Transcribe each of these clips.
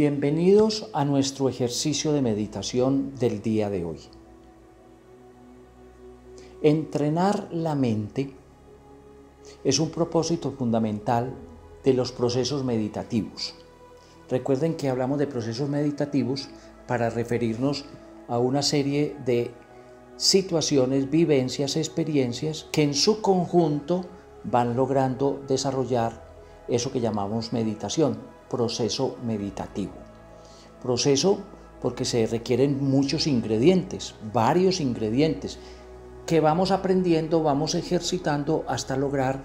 Bienvenidos a nuestro ejercicio de meditación del día de hoy. Entrenar la mente es un propósito fundamental de los procesos meditativos. Recuerden que hablamos de procesos meditativos para referirnos a una serie de situaciones, vivencias, experiencias que en su conjunto van logrando desarrollar eso que llamamos meditación, proceso meditativo. Proceso porque se requieren muchos ingredientes, varios ingredientes, que vamos aprendiendo, vamos ejercitando hasta lograr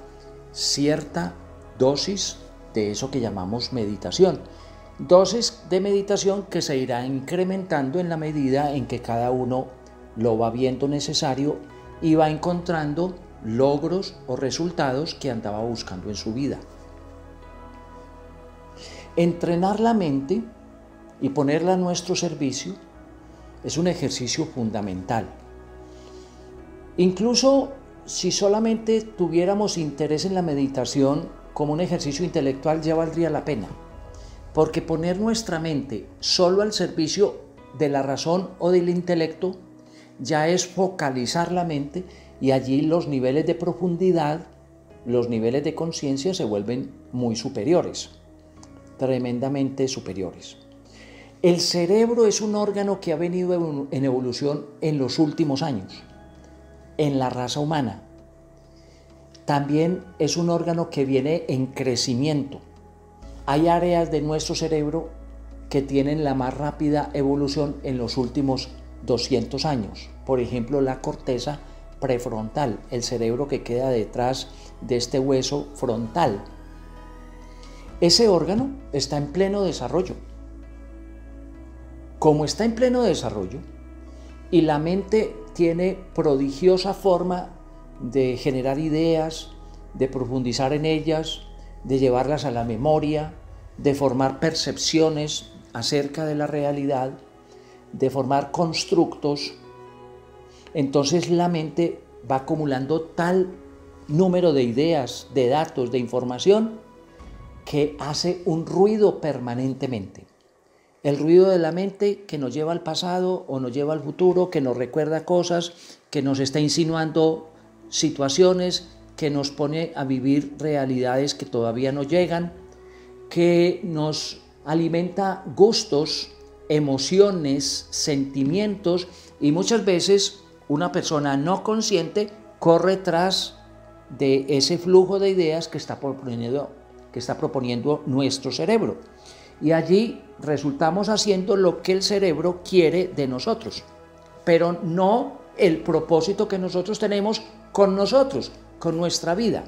cierta dosis de eso que llamamos meditación. Dosis de meditación que se irá incrementando en la medida en que cada uno lo va viendo necesario y va encontrando logros o resultados que andaba buscando en su vida. Entrenar la mente y ponerla a nuestro servicio es un ejercicio fundamental. Incluso si solamente tuviéramos interés en la meditación como un ejercicio intelectual ya valdría la pena, porque poner nuestra mente solo al servicio de la razón o del intelecto ya es focalizar la mente y allí los niveles de profundidad, los niveles de conciencia se vuelven muy superiores tremendamente superiores. El cerebro es un órgano que ha venido en evolución en los últimos años, en la raza humana. También es un órgano que viene en crecimiento. Hay áreas de nuestro cerebro que tienen la más rápida evolución en los últimos 200 años. Por ejemplo, la corteza prefrontal, el cerebro que queda detrás de este hueso frontal ese órgano está en pleno desarrollo. Como está en pleno desarrollo y la mente tiene prodigiosa forma de generar ideas, de profundizar en ellas, de llevarlas a la memoria, de formar percepciones acerca de la realidad, de formar constructos, entonces la mente va acumulando tal número de ideas, de datos, de información, que hace un ruido permanentemente. El ruido de la mente que nos lleva al pasado o nos lleva al futuro, que nos recuerda cosas, que nos está insinuando situaciones, que nos pone a vivir realidades que todavía no llegan, que nos alimenta gustos, emociones, sentimientos y muchas veces una persona no consciente corre tras de ese flujo de ideas que está proponiendo que está proponiendo nuestro cerebro. Y allí resultamos haciendo lo que el cerebro quiere de nosotros, pero no el propósito que nosotros tenemos con nosotros, con nuestra vida.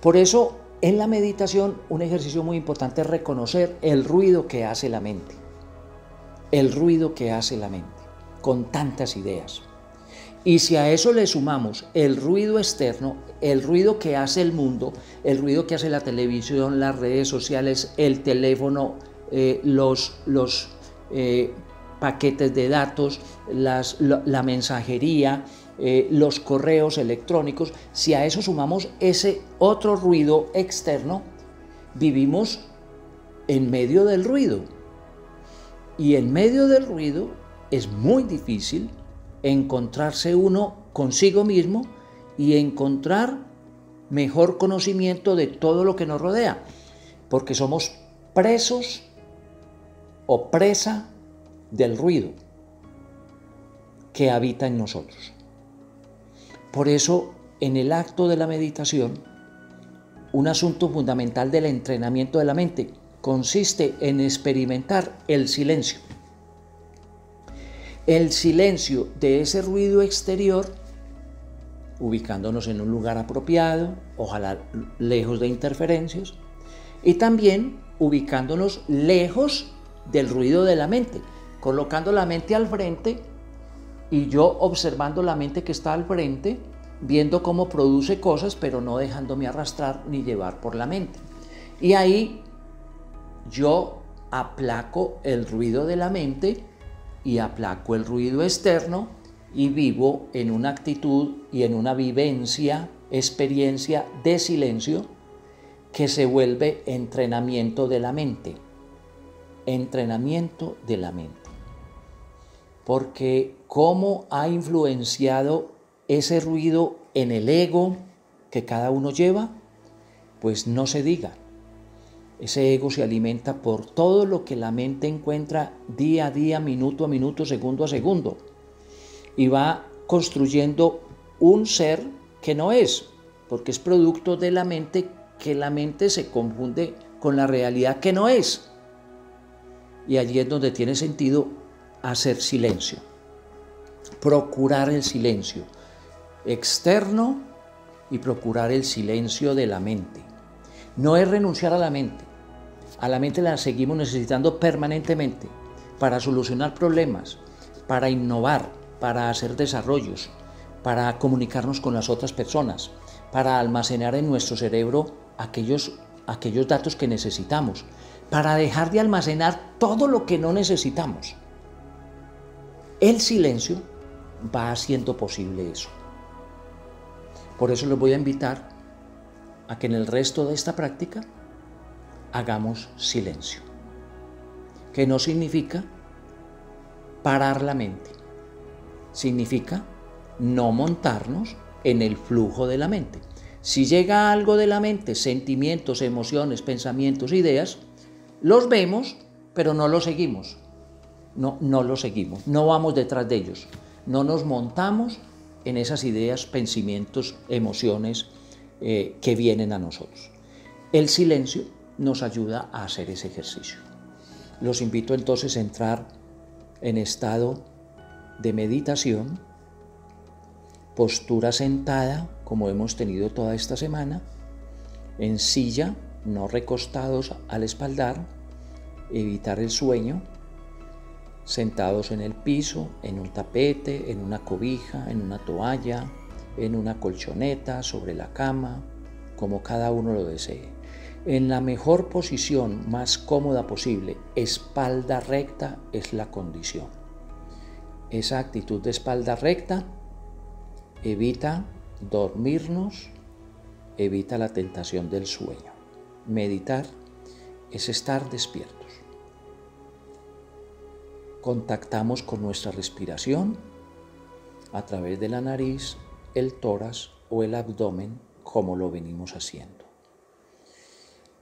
Por eso, en la meditación, un ejercicio muy importante es reconocer el ruido que hace la mente. El ruido que hace la mente, con tantas ideas. Y si a eso le sumamos el ruido externo, el ruido que hace el mundo, el ruido que hace la televisión, las redes sociales, el teléfono, eh, los, eh, paquetes de datos, la, mensajería, eh, los correos electrónicos, si a eso sumamos ese otro ruido externo, vivimos en medio del ruido. Y en medio del ruido es muy difícil encontrarse uno consigo mismo y encontrar mejor conocimiento de todo lo que nos rodea, porque somos presos o presa del ruido que habita en nosotros. Por eso, en el acto de la meditación, un asunto fundamental del entrenamiento de la mente consiste en experimentar el silencio el silencio de ese ruido exterior, ubicándonos en un lugar apropiado, ojalá lejos de interferencias, y también ubicándonos lejos del ruido de la mente, colocando la mente al frente y yo observando la mente que está al frente, viendo cómo produce cosas, pero no dejándome arrastrar ni llevar por la mente. Y ahí yo aplaco el ruido de la mente y aplaco el ruido externo y vivo en una actitud y en una vivencia, experiencia de silencio que se vuelve entrenamiento de la mente. entrenamiento de la mente. Porque cómo ha influenciado ese ruido en el ego que cada uno lleva, pues no se diga. Ese ego se alimenta por todo lo que la mente encuentra día a día, minuto a minuto, segundo a segundo. Y va construyendo un ser que no es, porque es producto de la mente que la mente se confunde con la realidad que no es. Y allí es donde tiene sentido hacer silencio, procurar el silencio externo y procurar el silencio de la mente. No es renunciar a la mente. A la mente la seguimos necesitando permanentemente para solucionar problemas, para innovar, para hacer desarrollos, para comunicarnos con las otras personas, para almacenar en nuestro cerebro aquellos, aquellos datos que necesitamos, para dejar de almacenar todo lo que no necesitamos. El silencio va haciendo posible eso. Por eso les voy a invitar a que en el resto de esta práctica hagamos silencio, que no significa parar la mente, significa no montarnos en el flujo de la mente. Si llega algo de la mente, sentimientos, emociones, pensamientos, ideas, los vemos, pero no los seguimos. No, no los seguimos, no vamos detrás de ellos, no nos montamos en esas ideas, pensamientos, emociones eh, que vienen a nosotros. El silencio nos ayuda a hacer ese ejercicio. Los invito entonces a entrar en estado de meditación, postura sentada, como hemos tenido toda esta semana, en silla, no recostados al espaldar, evitar el sueño, sentados en el piso, en un tapete, en una cobija, en una toalla, en una colchoneta, sobre la cama, como cada uno lo desee. En la mejor posición, más cómoda posible, espalda recta es la condición. Esa actitud de espalda recta evita dormirnos, evita la tentación del sueño. Meditar es estar despiertos. Contactamos con nuestra respiración a través de la nariz, el tórax o el abdomen como lo venimos haciendo.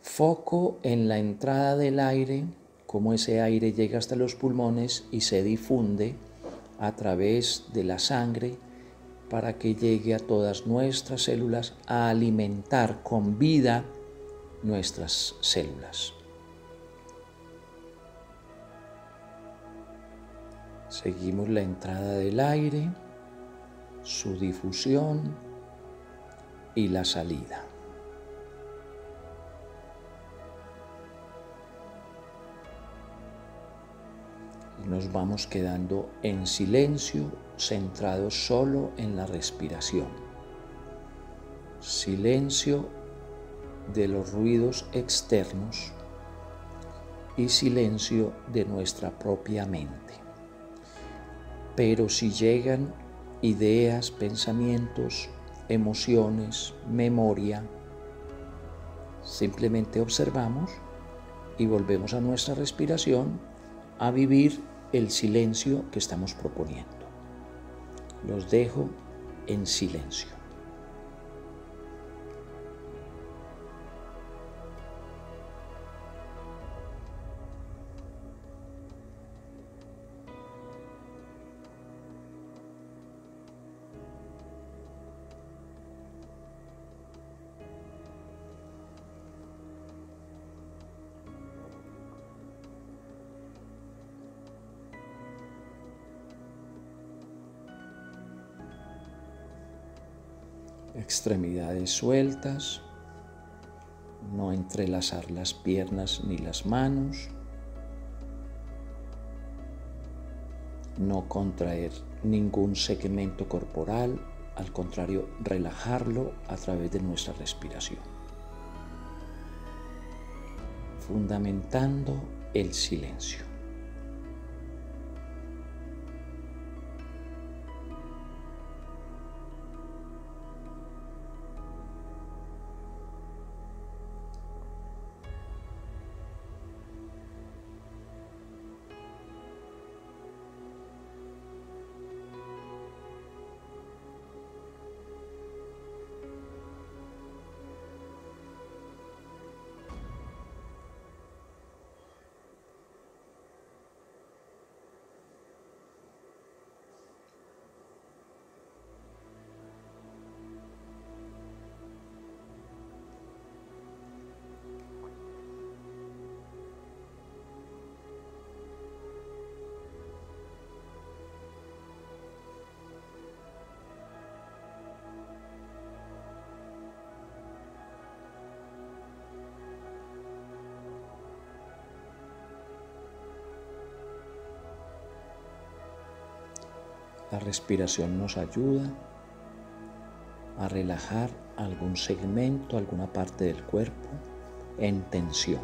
Foco en la entrada del aire, cómo ese aire llega hasta los pulmones y se difunde a través de la sangre para que llegue a todas nuestras células a alimentar con vida nuestras células. Seguimos la entrada del aire, su difusión y la salida. Nos vamos quedando en silencio, centrados solo en la respiración. Silencio de los ruidos externos y silencio de nuestra propia mente. Pero si llegan ideas, pensamientos, emociones, memoria, simplemente observamos y volvemos a nuestra respiración a vivir el silencio que estamos proponiendo. Los dejo en silencio. Extremidades sueltas, no entrelazar las piernas ni las manos, no contraer ningún segmento corporal, al contrario, relajarlo a través de nuestra respiración. Fundamentando el silencio. La respiración nos ayuda a relajar algún segmento, alguna parte del cuerpo en tensión.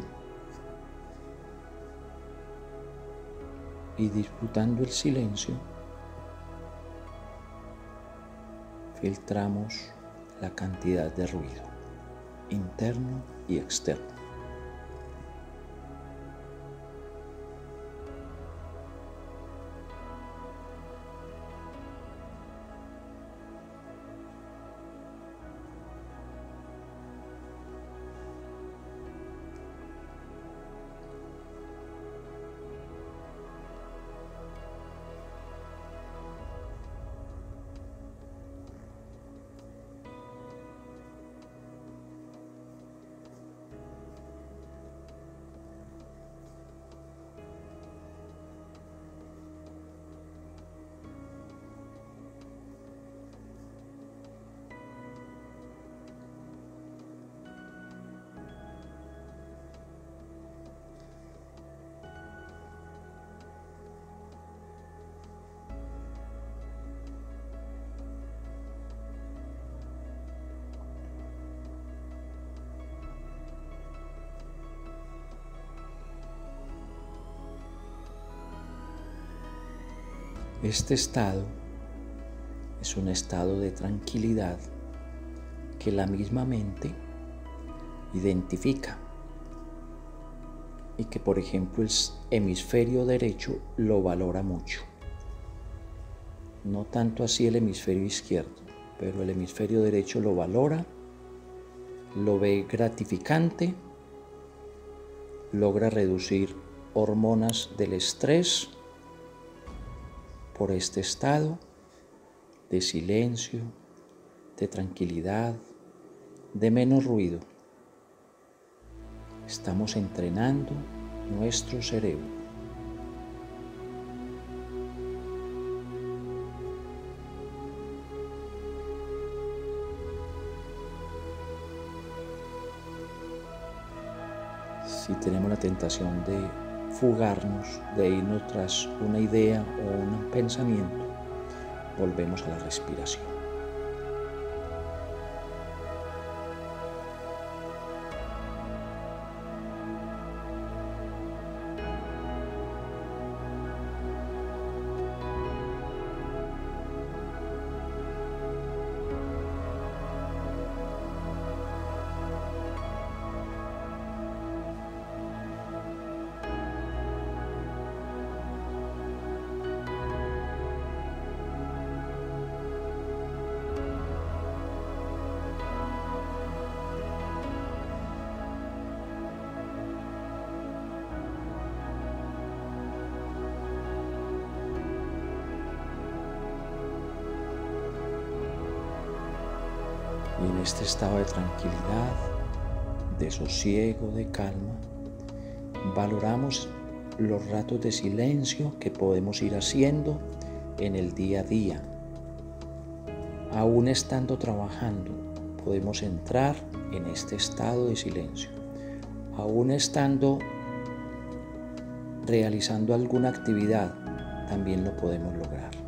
Y disfrutando el silencio, filtramos la cantidad de ruido interno y externo. Este estado es un estado de tranquilidad que la misma mente identifica y que por ejemplo el hemisferio derecho lo valora mucho. No tanto así el hemisferio izquierdo, pero el hemisferio derecho lo valora, lo ve gratificante, logra reducir hormonas del estrés, por este estado de silencio, de tranquilidad, de menos ruido. Estamos entrenando nuestro cerebro. Si tenemos la tentación de fugarnos, de irnos tras una idea o un pensamiento, volvemos a la respiración. En este estado de tranquilidad, de sosiego, de calma, valoramos los ratos de silencio que podemos ir haciendo en el día a día. Aún estando trabajando, podemos entrar en este estado de silencio. Aún estando realizando alguna actividad, también lo podemos lograr.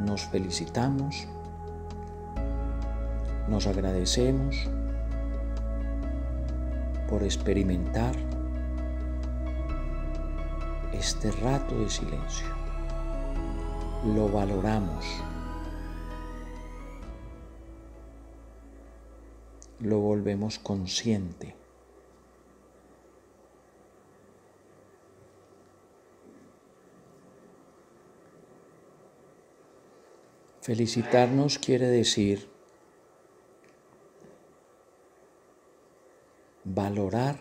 Nos felicitamos, nos agradecemos por experimentar este rato de silencio. Lo valoramos. Lo volvemos consciente. Felicitarnos quiere decir valorar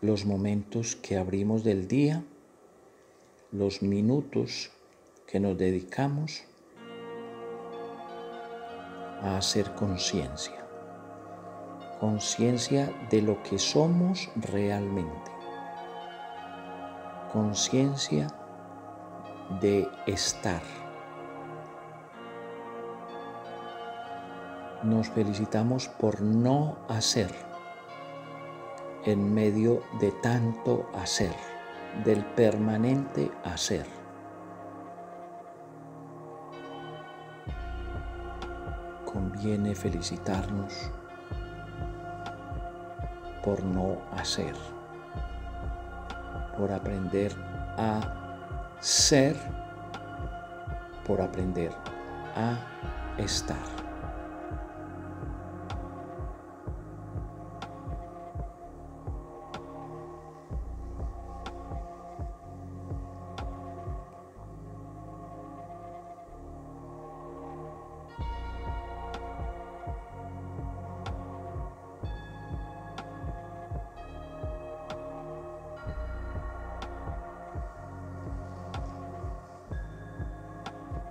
los momentos que abrimos del día, los minutos que nos dedicamos a hacer conciencia, conciencia de lo que somos realmente, conciencia de estar. Nos felicitamos por no hacer en medio de tanto hacer. del permanente hacer. Conviene felicitarnos por no hacer, por aprender a ser, por aprender a estar.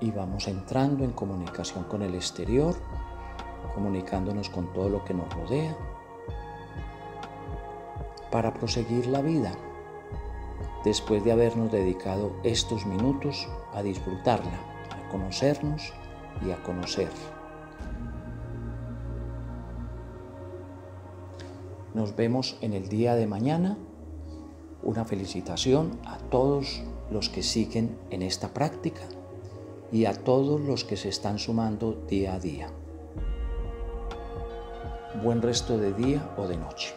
Y vamos entrando en comunicación con el exterior, comunicándonos con todo lo que nos rodea, para proseguir la vida, después de habernos dedicado estos minutos a disfrutarla, a conocernos y a conocer. Nos vemos en el día de mañana. Una felicitación a todos los que siguen en esta práctica y a todos los que se están sumando día a día. Buen resto de día o de noche.